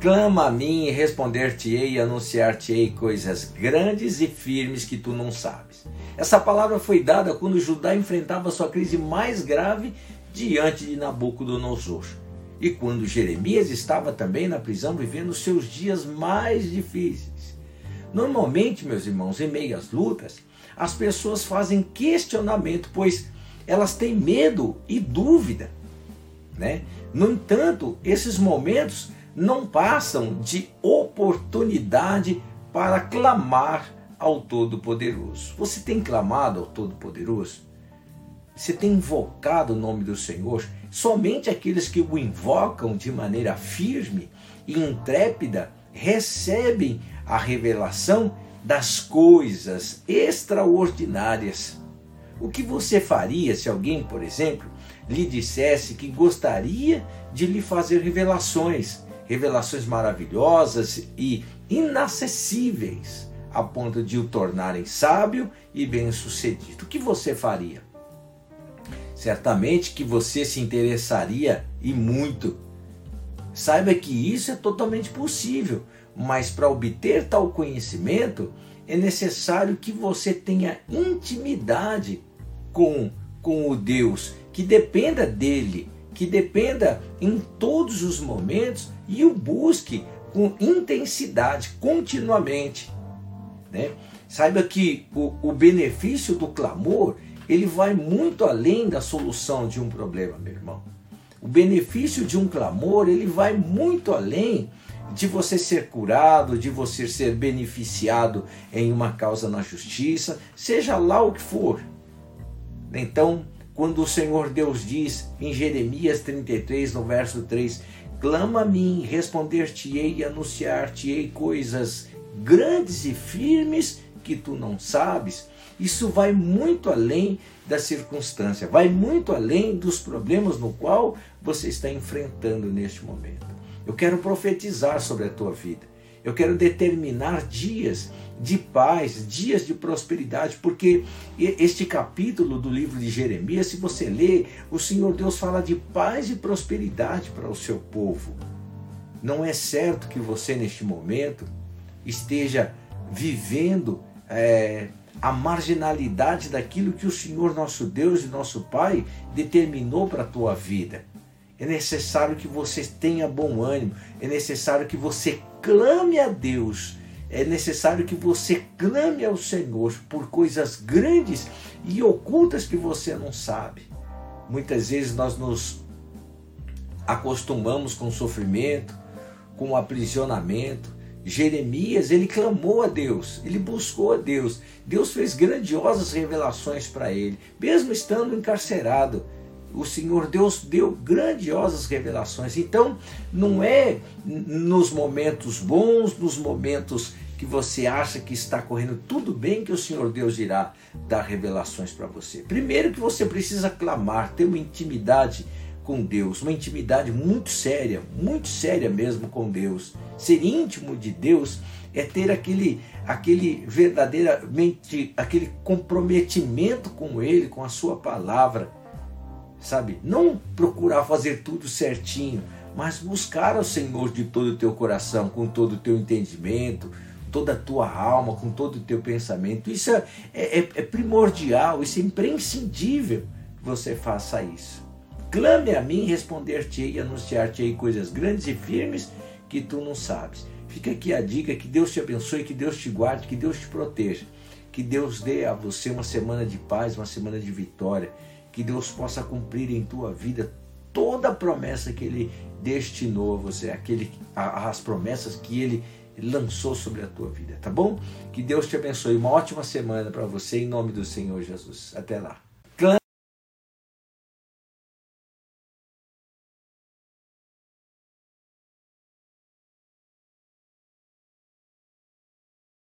Clama a mim e responder-te-ei e anunciar-te-ei coisas grandes e firmes que tu não sabes. Essa palavra foi dada quando Judá enfrentava sua crise mais grave diante de Nabucodonosor. E quando Jeremias estava também na prisão vivendo seus dias mais difíceis. Normalmente, meus irmãos, em meio às lutas, as pessoas fazem questionamento, pois elas têm medo e dúvida. Né? No entanto, esses momentos não passam de oportunidade para clamar ao Todo-Poderoso. Você tem clamado ao Todo-Poderoso? Você tem invocado o nome do Senhor? Somente aqueles que o invocam de maneira firme e intrépida recebem a revelação das coisas extraordinárias. O que você faria se alguém, por exemplo, lhe dissesse que gostaria de lhe fazer revelações, revelações maravilhosas e inacessíveis, a ponto de o tornarem sábio e bem-sucedido. O que você faria? Certamente que você se interessaria e muito. Saiba que isso é totalmente possível, mas para obter tal conhecimento é necessário que você tenha intimidade com, com o Deus, que dependa dele que dependa em todos os momentos e o busque com intensidade, continuamente. Né? Saiba que o, o benefício do clamor ele vai muito além da solução de um problema, meu irmão. O benefício de um clamor ele vai muito além de você ser curado, de você ser beneficiado em uma causa na justiça, seja lá o que for. Então, quando o Senhor Deus diz em Jeremias 33, no verso 3: Clama a mim, responder-te-ei e anunciar-te-ei coisas grandes e firmes que tu não sabes. Isso vai muito além da circunstância, vai muito além dos problemas no qual você está enfrentando neste momento. Eu quero profetizar sobre a tua vida. Eu quero determinar dias de paz, dias de prosperidade, porque este capítulo do livro de Jeremias, se você ler, o Senhor Deus fala de paz e prosperidade para o seu povo. Não é certo que você, neste momento, esteja vivendo é, a marginalidade daquilo que o Senhor nosso Deus e nosso Pai determinou para a tua vida. É necessário que você tenha bom ânimo, é necessário que você clame a Deus, é necessário que você clame ao Senhor por coisas grandes e ocultas que você não sabe. Muitas vezes nós nos acostumamos com sofrimento, com aprisionamento. Jeremias, ele clamou a Deus, ele buscou a Deus. Deus fez grandiosas revelações para ele, mesmo estando encarcerado o Senhor Deus deu grandiosas revelações. Então, não é nos momentos bons, nos momentos que você acha que está correndo tudo bem que o Senhor Deus irá dar revelações para você. Primeiro que você precisa clamar, ter uma intimidade com Deus, uma intimidade muito séria, muito séria mesmo com Deus. Ser íntimo de Deus é ter aquele aquele verdadeiramente aquele comprometimento com ele, com a sua palavra sabe? Não procurar fazer tudo certinho, mas buscar ao Senhor de todo o teu coração, com todo o teu entendimento, toda a tua alma, com todo o teu pensamento. Isso é, é, é primordial, isso é imprescindível que você faça isso. Clame a mim, responder-te-ei e anunciar-te-ei coisas grandes e firmes que tu não sabes. Fica aqui a dica, que Deus te abençoe, que Deus te guarde, que Deus te proteja. Que Deus dê a você uma semana de paz, uma semana de vitória que Deus possa cumprir em tua vida toda a promessa que Ele destinou a você, aquele, as promessas que Ele lançou sobre a tua vida, tá bom? Que Deus te abençoe. Uma ótima semana para você em nome do Senhor Jesus. Até lá.